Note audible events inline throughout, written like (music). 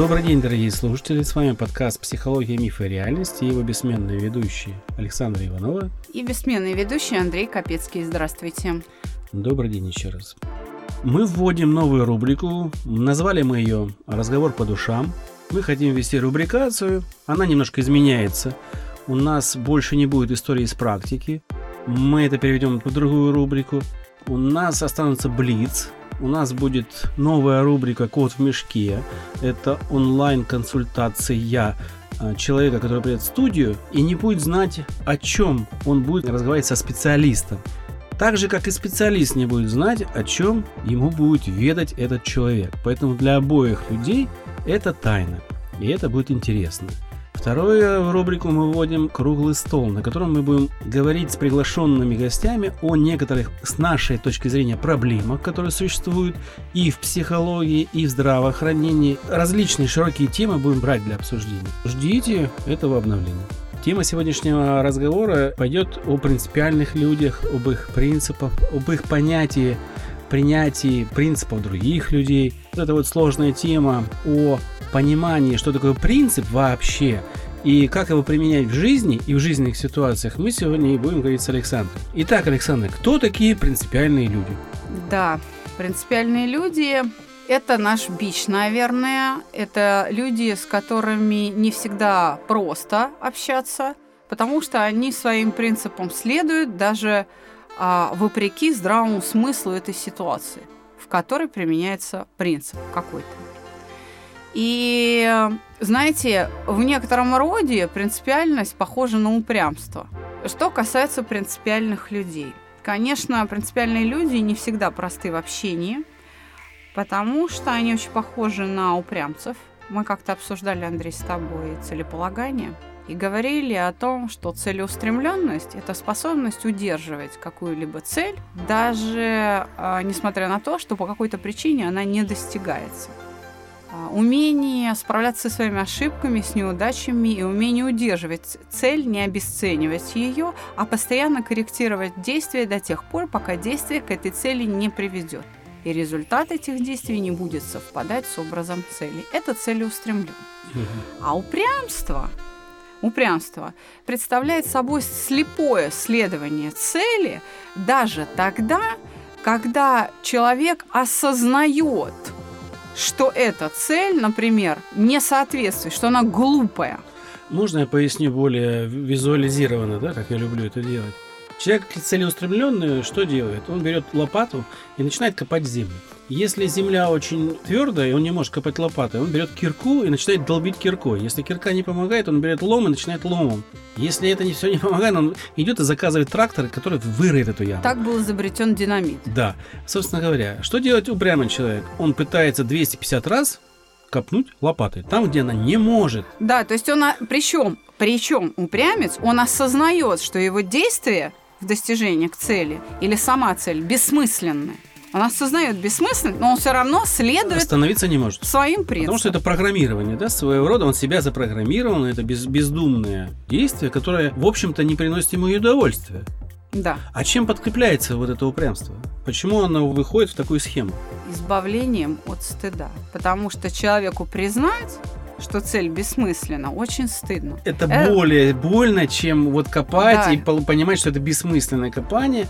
Добрый день, дорогие слушатели. С вами подкаст «Психология, мифы и реальности» и его бессменные ведущие Александра Иванова и бессменный ведущий Андрей Капецкий. Здравствуйте. Добрый день еще раз. Мы вводим новую рубрику. Назвали мы ее «Разговор по душам». Мы хотим ввести рубрикацию. Она немножко изменяется. У нас больше не будет истории из практики. Мы это переведем в другую рубрику. У нас останутся блиц, у нас будет новая рубрика «Код в мешке». Это онлайн-консультация а, человека, который придет в студию и не будет знать, о чем он будет разговаривать со специалистом. Так же, как и специалист не будет знать, о чем ему будет ведать этот человек. Поэтому для обоих людей это тайна. И это будет интересно. Вторую рубрику мы вводим «Круглый стол», на котором мы будем говорить с приглашенными гостями о некоторых, с нашей точки зрения, проблемах, которые существуют и в психологии, и в здравоохранении. Различные широкие темы будем брать для обсуждения. Ждите этого обновления. Тема сегодняшнего разговора пойдет о принципиальных людях, об их принципах, об их понятии принятии принципов других людей. Вот эта вот сложная тема о понимании, что такое принцип вообще, и как его применять в жизни и в жизненных ситуациях, мы сегодня и будем говорить с Александром. Итак, Александр, кто такие принципиальные люди? Да, принципиальные люди – это наш бич, наверное. Это люди, с которыми не всегда просто общаться, потому что они своим принципам следуют даже а, вопреки здравому смыслу этой ситуации, в которой применяется принцип какой-то. И, знаете, в некотором роде принципиальность похожа на упрямство. Что касается принципиальных людей. Конечно, принципиальные люди не всегда просты в общении, потому что они очень похожи на упрямцев. Мы как-то обсуждали, Андрей, с тобой целеполагание и говорили о том, что целеустремленность – это способность удерживать какую-либо цель, даже э, несмотря на то, что по какой-то причине она не достигается. А, умение справляться со своими ошибками, с неудачами и умение удерживать цель, не обесценивать ее, а постоянно корректировать действия до тех пор, пока действие к этой цели не приведет. И результат этих действий не будет совпадать с образом цели. Это целеустремлен. А упрямство упрямство представляет собой слепое следование цели даже тогда, когда человек осознает что эта цель, например, не соответствует, что она глупая. Можно я поясню более визуализированно, да, как я люблю это делать? Человек целеустремленный что делает? Он берет лопату и начинает копать землю. Если земля очень твердая, и он не может копать лопатой, он берет кирку и начинает долбить киркой. Если кирка не помогает, он берет лом и начинает ломом. Если это не все не помогает, он идет и заказывает трактор, который выроет эту яму. Так был изобретен динамит. Да. Собственно говоря, что делать упрямый человек? Он пытается 250 раз копнуть лопатой, там, где она не может. Да, то есть он, причем, причем упрямец, он осознает, что его действия в достижении к цели или сама цель бессмысленны. Он осознает бессмысленность, но он все равно следует Остановиться не может. своим принципам. Потому что это программирование, да, своего рода. Он себя запрограммировал, это без, бездумное действие, которое, в общем-то, не приносит ему и удовольствия. Да. А чем подкрепляется вот это упрямство? Почему оно выходит в такую схему? Избавлением от стыда. Потому что человеку признать, что цель бессмысленна, очень стыдно. Это э... более больно, чем вот копать да. и понимать, что это бессмысленное копание.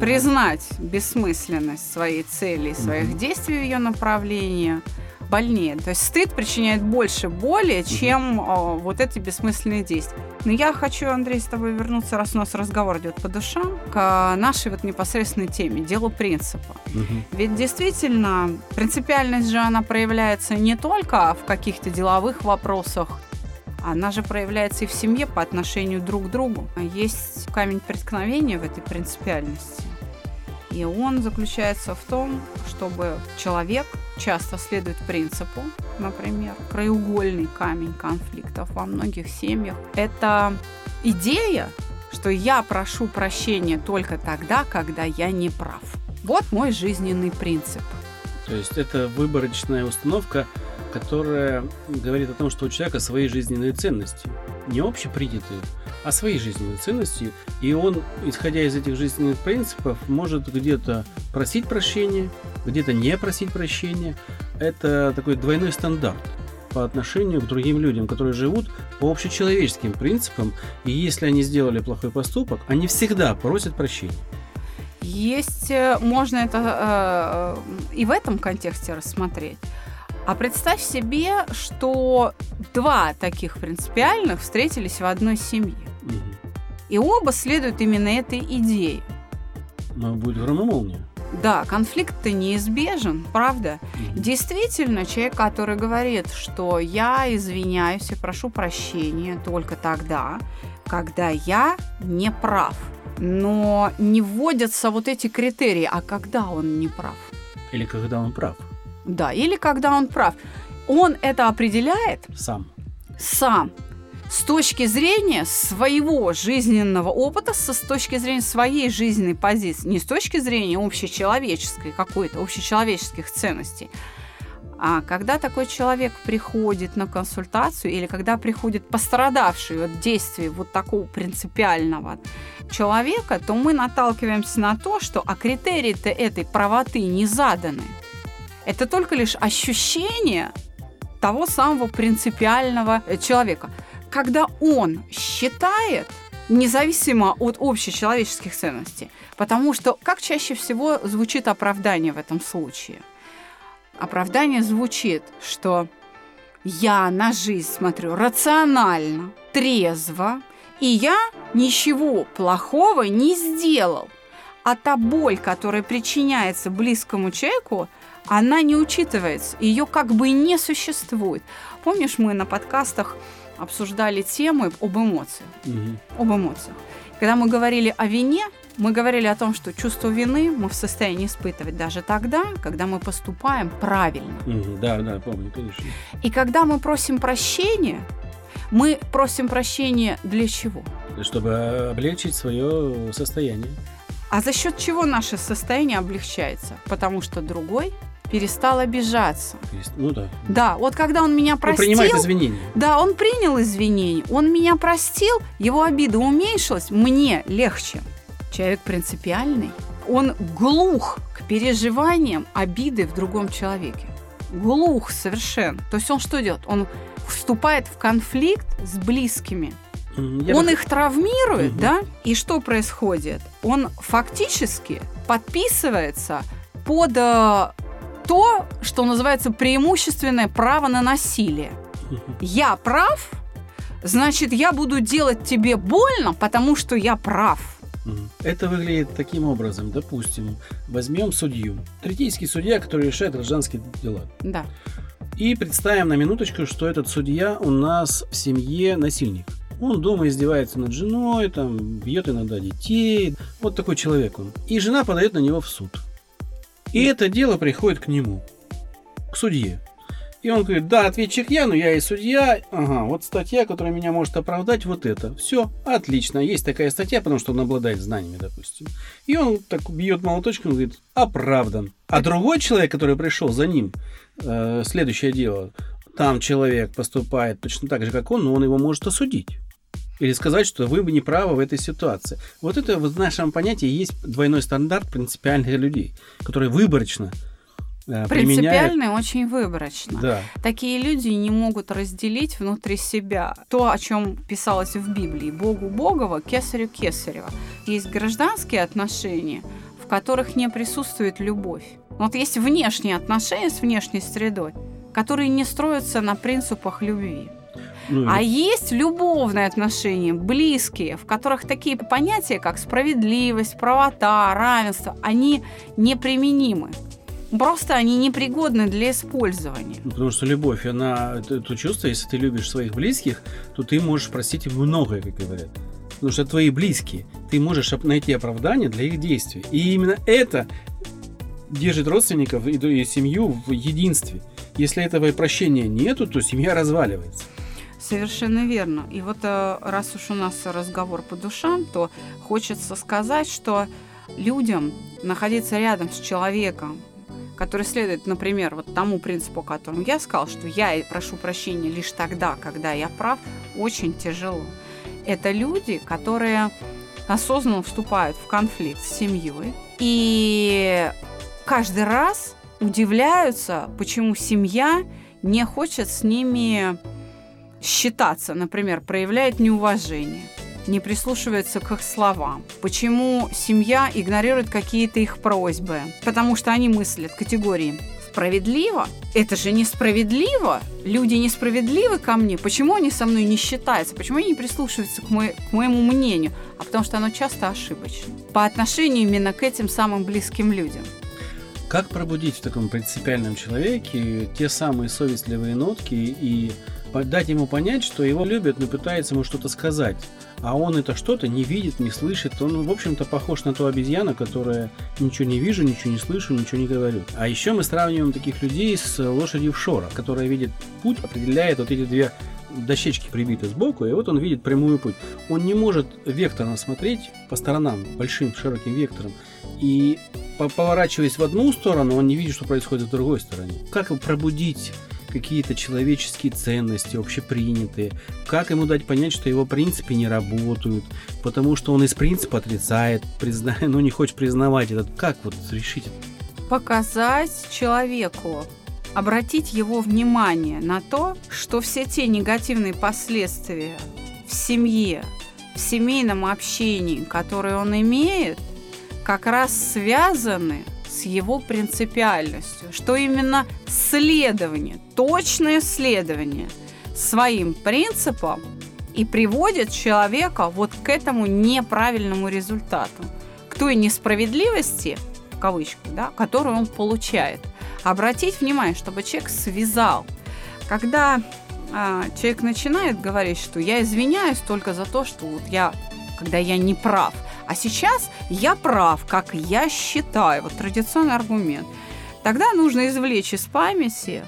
Признать бессмысленность своей цели, своих mm-hmm. действий ее направлении – больнее. То есть стыд причиняет больше боли, чем о, вот эти бессмысленные действия. Но я хочу, Андрей, с тобой вернуться, раз у нас разговор идет по душам, к нашей вот непосредственной теме, делу принципа. Угу. Ведь действительно принципиальность же она проявляется не только в каких-то деловых вопросах, она же проявляется и в семье по отношению друг к другу. Есть камень преткновения в этой принципиальности. И он заключается в том, чтобы человек часто следует принципу, например, краеугольный камень конфликтов во многих семьях. Это идея что я прошу прощения только тогда, когда я не прав. Вот мой жизненный принцип. То есть это выборочная установка, которая говорит о том, что у человека свои жизненные ценности. Не общепринятые, а свои жизненные ценности. И он, исходя из этих жизненных принципов, может где-то просить прощения, где-то не просить прощения. Это такой двойной стандарт по отношению к другим людям, которые живут по общечеловеческим принципам, и если они сделали плохой поступок, они всегда просят прощения. Есть, э, можно это э, и в этом контексте рассмотреть. А представь себе, что два таких принципиальных встретились в одной семье. И оба следуют именно этой идее. Но будет гром и молния. Да, конфликт-то неизбежен, правда? Действительно, человек, который говорит, что я извиняюсь и прошу прощения только тогда, когда я не прав. Но не вводятся вот эти критерии, а когда он не прав. Или когда он прав. Да, или когда он прав. Он это определяет Сам. сам с точки зрения своего жизненного опыта, со, с точки зрения своей жизненной позиции, не с точки зрения общечеловеческой какой-то, общечеловеческих ценностей. А когда такой человек приходит на консультацию или когда приходит пострадавший от действий вот такого принципиального человека, то мы наталкиваемся на то, что а критерии-то этой правоты не заданы. Это только лишь ощущение того самого принципиального э, человека. Когда он считает, независимо от общечеловеческих ценностей, потому что как чаще всего звучит оправдание в этом случае? Оправдание звучит, что я на жизнь смотрю рационально, трезво, и я ничего плохого не сделал. А та боль, которая причиняется близкому человеку, она не учитывается, ее как бы не существует. Помнишь, мы на подкастах обсуждали темы об эмоциях, Мгм. об эмоциях. Когда мы говорили о вине, мы говорили о том, что чувство вины мы в состоянии испытывать даже тогда, когда мы поступаем правильно. Мгм. Да, да, помню, конечно. И когда мы просим прощения, мы просим прощения для чего? Чтобы облегчить свое состояние. А за счет чего наше состояние облегчается? Потому что другой перестал обижаться. Ну да. Да, вот когда он меня Ну, простил, принимает извинения. да, он принял извинения, он меня простил, его обида уменьшилась, мне легче. Человек принципиальный, он глух к переживаниям обиды в другом человеке. Глух совершенно. То есть он что делает? Он вступает в конфликт с близкими. Я он бы- их травмирует, Мгм. да? И что происходит? Он фактически подписывается под э, то, что называется преимущественное право на насилие. Я прав, значит, я буду делать тебе больно, потому что я прав. Это выглядит таким образом. Допустим, возьмем судью. Третейский судья, который решает гражданские дела. Да. И представим на минуточку, что этот судья у нас в семье насильник. Он дома издевается над женой, там, бьет иногда детей. Вот такой человек он. И жена подает на него в суд. И это дело приходит к нему, к судье. И он говорит, да, ответчик я, но я и судья. Ага, вот статья, которая меня может оправдать, вот это. Все, отлично. Есть такая статья, потому что он обладает знаниями, допустим. И он так бьет молоточком и говорит, оправдан. А другой человек, который пришел за ним, э, следующее дело, там человек поступает точно так же, как он, но он его может осудить. Или сказать, что вы бы не правы в этой ситуации. Вот это в нашем понятии есть двойной стандарт принципиальных людей, которые выборочно э, применяют. Очень выборочно. Да. Такие люди не могут разделить внутри себя то, о чем писалось в Библии. Богу Богова, кесарю Кесарева. Есть гражданские отношения, в которых не присутствует любовь. Вот есть внешние отношения с внешней средой, которые не строятся на принципах любви. Ну, А есть любовные отношения, близкие, в которых такие понятия, как справедливость, правота, равенство, они неприменимы. Просто они непригодны для использования. Ну, Потому что любовь, она, это, это чувство, если ты любишь своих близких, то ты можешь простить им многое, как говорят. Потому что это твои близкие. Ты можешь найти оправдание для их действий. И именно это держит родственников и, и семью в единстве. Если этого прощения нету, то семья разваливается. Совершенно верно. И вот э, раз уж у нас разговор по душам, то хочется сказать, что людям находиться рядом с человеком, который следует, например, вот тому принципу, которому я сказал, что я прошу прощения лишь тогда, когда я прав, очень тяжело. Это люди, которые осознанно вступают в конфликт с семьей и каждый раз удивляются, почему семья не хочет с ними считаться, например, проявляет неуважение, не прислушивается к их словам. Почему семья игнорирует какие-то их просьбы? Потому что они мыслят категории справедливо? Это же несправедливо. Люди несправедливы ко мне. Почему они со мной не считаются? Почему они не прислушиваются к, мо- к моему мнению? А потому что оно часто ошибочно. По отношению именно к этим самым близким людям. Как пробудить в таком принципиальном человеке те самые совестливые нотки и дать ему понять, что его любят, но пытается ему что-то сказать. А он это что-то не видит, не слышит. Он, в общем-то, похож на ту обезьяну, которая ничего не вижу, ничего не слышу, ничего не говорю. А еще мы сравниваем таких людей с лошадью в шора, которая видит путь, определяет вот эти две дощечки прибиты сбоку, и вот он видит прямую путь. Он не может векторно смотреть по сторонам, большим широким вектором. И поворачиваясь в одну сторону, он не видит, что происходит в другой стороне. Как пробудить какие-то человеческие ценности общепринятые, как ему дать понять, что его принципы не работают, потому что он из принципа отрицает, призна... (laughs) ну не хочет признавать этот. Как вот решить? Показать человеку, обратить его внимание на то, что все те негативные последствия в семье, в семейном общении, которые он имеет, как раз связаны с его принципиальностью, что именно следование, точное следование своим принципам и приводит человека вот к этому неправильному результату, к той несправедливости, в кавычках, да, которую он получает. Обратить внимание, чтобы человек связал. Когда а, человек начинает говорить, что я извиняюсь только за то, что вот я, когда я не прав – а сейчас я прав, как я считаю. Вот традиционный аргумент. Тогда нужно извлечь из памяти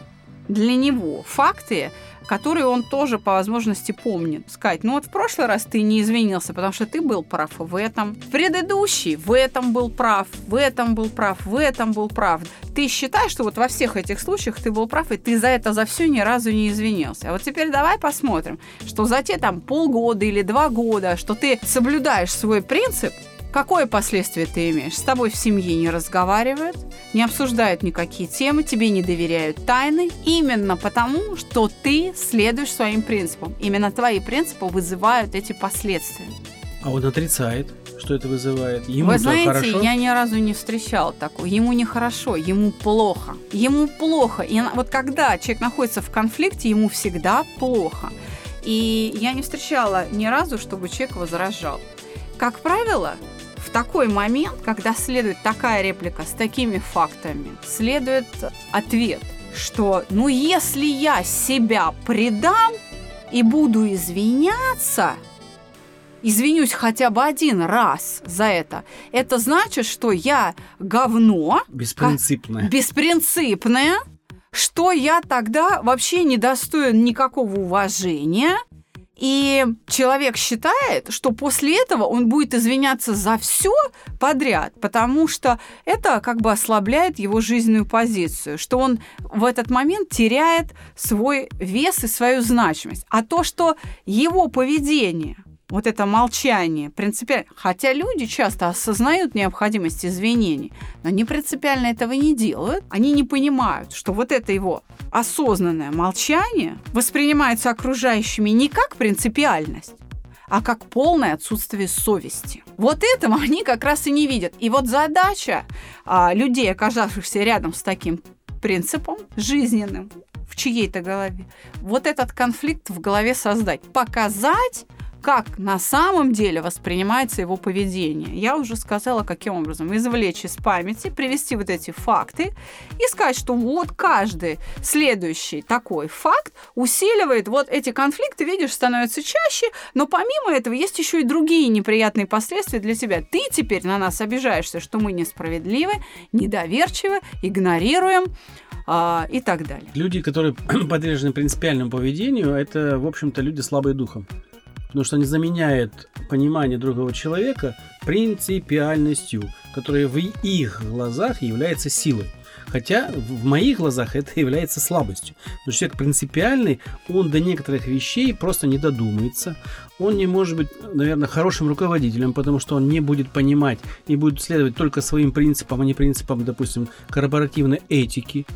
для него факты, которые он тоже по возможности помнит. Сказать, ну вот в прошлый раз ты не извинился, потому что ты был прав в этом. В предыдущий в этом был прав, в этом был прав, в этом был прав. Ты считаешь, что вот во всех этих случаях ты был прав, и ты за это за все ни разу не извинился. А вот теперь давай посмотрим, что за те там полгода или два года, что ты соблюдаешь свой принцип, Какое последствие ты имеешь? С тобой в семье не разговаривают, не обсуждают никакие темы, тебе не доверяют тайны, именно потому, что ты следуешь своим принципам. Именно твои принципы вызывают эти последствия. А он отрицает, что это вызывает. Ему Вы знаете, хорошо? я ни разу не встречал такого. Ему нехорошо, ему плохо. Ему плохо. И вот когда человек находится в конфликте, ему всегда плохо. И я не встречала ни разу, чтобы человек возражал. Как правило, такой момент, когда следует такая реплика с такими фактами, следует ответ, что ну если я себя предам и буду извиняться, извинюсь хотя бы один раз за это, это значит, что я говно, беспринципное, беспринципное, что я тогда вообще не достоин никакого уважения, и человек считает, что после этого он будет извиняться за все подряд, потому что это как бы ослабляет его жизненную позицию, что он в этот момент теряет свой вес и свою значимость. А то, что его поведение вот это молчание принципиально. Хотя люди часто осознают необходимость извинений, но они принципиально этого не делают. Они не понимают, что вот это его осознанное молчание воспринимается окружающими не как принципиальность, а как полное отсутствие совести. Вот этого (laughs) они как раз и не видят. И вот задача а, людей, оказавшихся рядом с таким принципом жизненным в чьей-то голове, вот этот конфликт в голове создать, показать как на самом деле воспринимается его поведение. Я уже сказала, каким образом. Извлечь из памяти, привести вот эти факты и сказать, что вот каждый следующий такой факт усиливает вот эти конфликты, видишь, становятся чаще, но помимо этого есть еще и другие неприятные последствия для тебя. Ты теперь на нас обижаешься, что мы несправедливы, недоверчивы, игнорируем, а, и так далее. Люди, которые (clears throat) подвержены принципиальному поведению, это, в общем-то, люди слабые духом. Потому что они заменяют понимание другого человека принципиальностью, которая в их глазах является силой. Хотя в моих глазах это является слабостью. Потому что человек принципиальный, он до некоторых вещей просто не додумается. Он не может быть, наверное, хорошим руководителем, потому что он не будет понимать и будет следовать только своим принципам, а не принципам, допустим, корпоративной этики.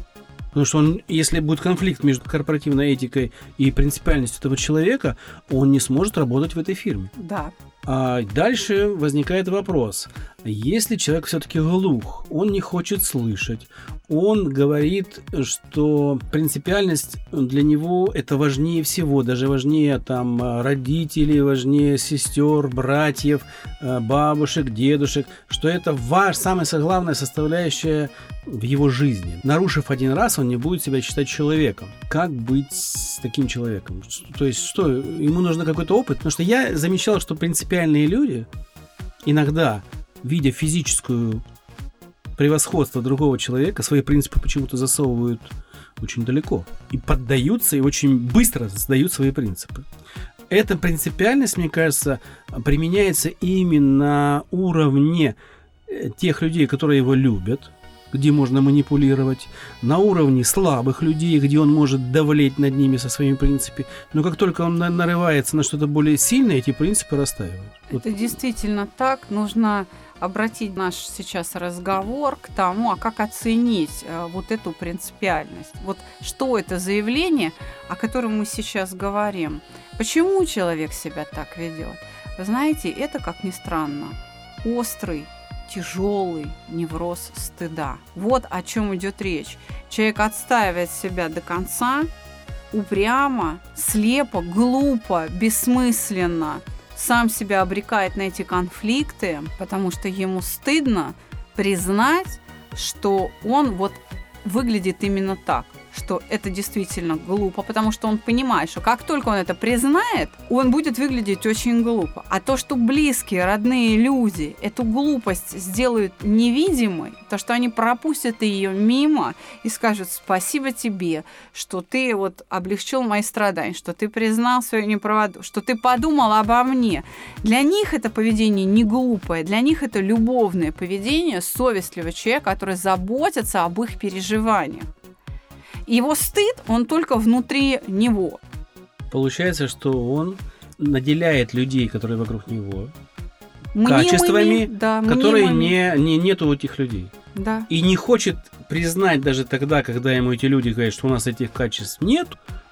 Потому что он, если будет конфликт между корпоративной этикой и принципиальностью этого человека, он не сможет работать в этой фирме. Да. А дальше возникает вопрос. Если человек все-таки глух, он не хочет слышать, он говорит, что принципиальность для него это важнее всего, даже важнее там родителей, важнее сестер, братьев, э, бабушек, дедушек, что это ваш, самая главная составляющая в его жизни. Нарушив один раз, он не будет себя считать человеком. Как быть с таким человеком? То есть что, ему нужно какой-то опыт? Потому что я замечал, что принципиальные люди иногда, видя физическую превосходство другого человека, свои принципы почему-то засовывают очень далеко. И поддаются, и очень быстро сдают свои принципы. Эта принципиальность, мне кажется, применяется именно на уровне э, тех людей, которые его любят, где можно манипулировать, на уровне слабых людей, где он может давлеть над ними со своими принципами. Но как только он нарывается на что-то более сильное, эти принципы растаивают. Это вот. действительно так. Нужно обратить наш сейчас разговор к тому, а как оценить э, вот эту принципиальность. Вот что это заявление, о котором мы сейчас говорим. Почему человек себя так ведет? Вы знаете, это, как ни странно, острый, тяжелый невроз стыда. Вот о чем идет речь. Человек отстаивает себя до конца, упрямо, слепо, глупо, бессмысленно – сам себя обрекает на эти конфликты, потому что ему стыдно признать, что он вот выглядит именно так что это действительно глупо, потому что он понимает, что как только он это признает, он будет выглядеть очень глупо. А то, что близкие, родные люди эту глупость сделают невидимой, то, что они пропустят ее мимо и скажут спасибо тебе, что ты вот облегчил мои страдания, что ты признал свою неправоту, что ты подумал обо мне. Для них это поведение не глупое, для них это любовное поведение совестливого человека, который заботится об их переживаниях. Его стыд, он только внутри него. Получается, что он наделяет людей, которые вокруг него, Мнимыми, качествами, да, которые не, не нету у этих людей. Да. И не хочет признать даже тогда, когда ему эти люди говорят, что у нас этих качеств нет,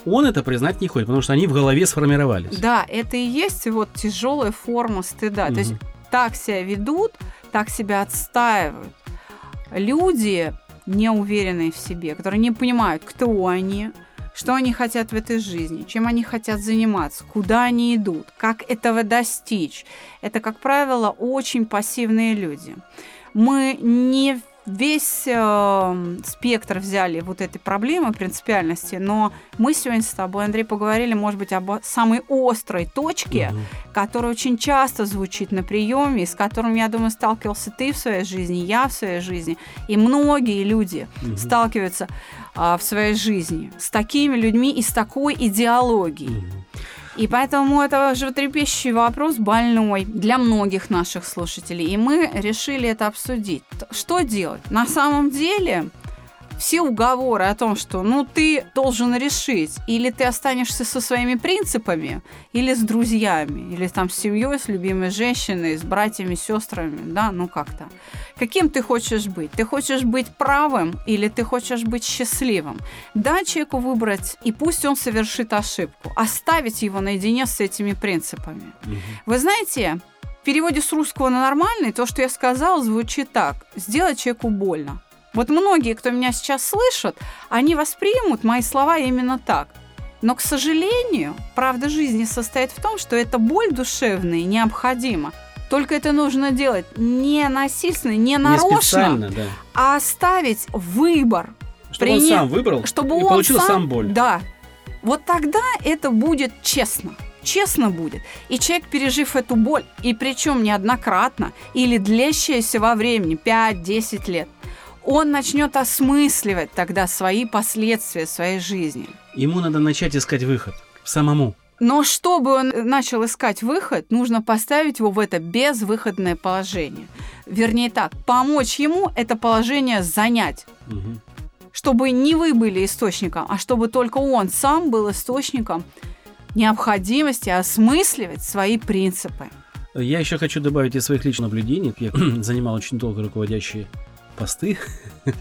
он это признать не хочет, потому что они в голове сформировались. Да, это и есть вот тяжелая форма стыда. Угу. То есть так себя ведут, так себя отстаивают. Люди неуверенные в себе, которые не понимают, кто они, что они хотят в этой жизни, чем они хотят заниматься, куда они идут, как этого достичь. Это, как правило, очень пассивные люди. Мы не весь э, спектр взяли вот этой проблемы принципиальности, но мы сегодня с тобой, Андрей, поговорили, может быть, об самой острой точке, угу. которая очень часто звучит на приеме, с которым, я думаю, сталкивался ты в своей жизни, я в своей жизни, и многие люди угу. сталкиваются э, в своей жизни с такими людьми и с такой идеологией. Угу. И поэтому это животрепещущий вопрос больной для многих наших слушателей. И мы решили это обсудить. Что делать? На самом деле все уговоры о том, что ну ты должен решить, или ты останешься со своими принципами, или с друзьями, или там с семьей, с любимой женщиной, с братьями, сестрами, да, ну как-то. Каким ты хочешь быть? Ты хочешь быть правым или ты хочешь быть счастливым? Дай человеку выбрать, и пусть он совершит ошибку. Оставить его наедине с этими принципами. Угу. Вы знаете, в переводе с русского на нормальный то, что я сказала, звучит так. Сделать человеку больно. Вот многие, кто меня сейчас слышат, они воспримут мои слова именно так. Но, к сожалению, правда жизни состоит в том, что эта боль душевная необходима. Только это нужно делать не насильственно, не нарочно, Не да. а оставить выбор. Чтобы он Прине- сам выбрал Чтобы и он получил сам, сам боль. Да. Вот тогда это будет честно. Честно будет. И человек, пережив эту боль, и причем неоднократно, или длящаяся во времени 5-10 лет, он начнет осмысливать тогда свои последствия своей жизни. Ему надо начать искать выход самому. Но чтобы он начал искать выход, нужно поставить его в это безвыходное положение. Вернее так, помочь ему это положение занять. Мгм. чтобы не вы были источником, а чтобы только он сам был источником необходимости осмысливать свои принципы. Я еще хочу добавить из своих личных наблюдений. Я (clears throat) занимал очень долго руководящие посты. (laughs)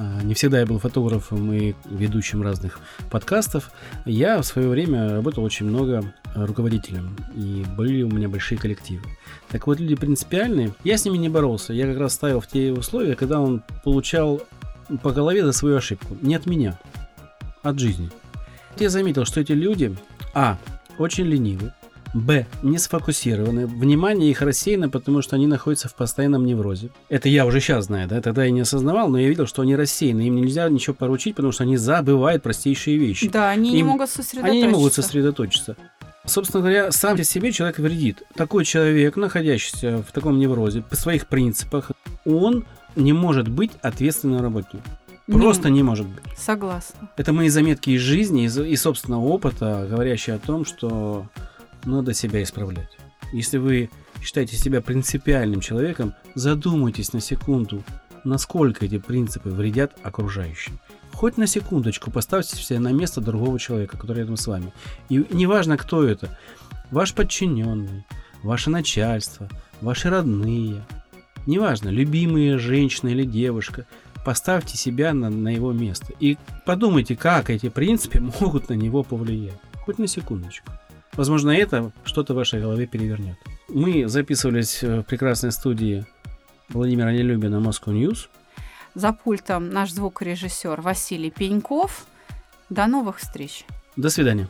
А, Не всегда я был фотографом и ведущим разных подкастов. Я в свое время работал очень много э, руководителем, и были у меня большие коллективы. Так вот, люди принципиальные, я с ними не боролся. Я как раз ставил в те условия, когда он получал по голове за свою ошибку. Не от меня, от жизни. Я заметил, что эти люди, а, очень ленивы, Б. Не сфокусированы. Внимание их рассеяно, потому что они находятся в постоянном неврозе. Это я уже сейчас знаю, да? Тогда я не осознавал, но я видел, что они рассеяны. Им нельзя ничего поручить, потому что они забывают простейшие вещи. Да, они не Им- могут сосредоточиться. Они не могут сосредоточиться. Собственно говоря, сам себе человек вредит. Такой человек, находящийся в таком неврозе, по своих принципах, он не может быть ответственным работником. Не Просто не может быть. Согласна. Это мои заметки из жизни, из, из собственного опыта, говорящие о том, что надо себя исправлять. Если вы считаете себя принципиальным человеком, задумайтесь на секунду, насколько эти принципы вредят окружающим. Хоть на секундочку поставьте себя на место другого человека, который рядом с вами. И неважно, кто это, ваш подчиненный, ваше начальство, ваши родные, неважно, любимая женщина или девушка, поставьте себя на, на его место и подумайте, как эти принципы (laughs) могут на него повлиять. Хоть на секундочку. Возможно, это что-то в вашей голове перевернет. Мы записывались в прекрасной студии Владимира Нелюбина Moscow News. За пультом наш звукорежиссер Василий Пеньков. До новых встреч. До свидания.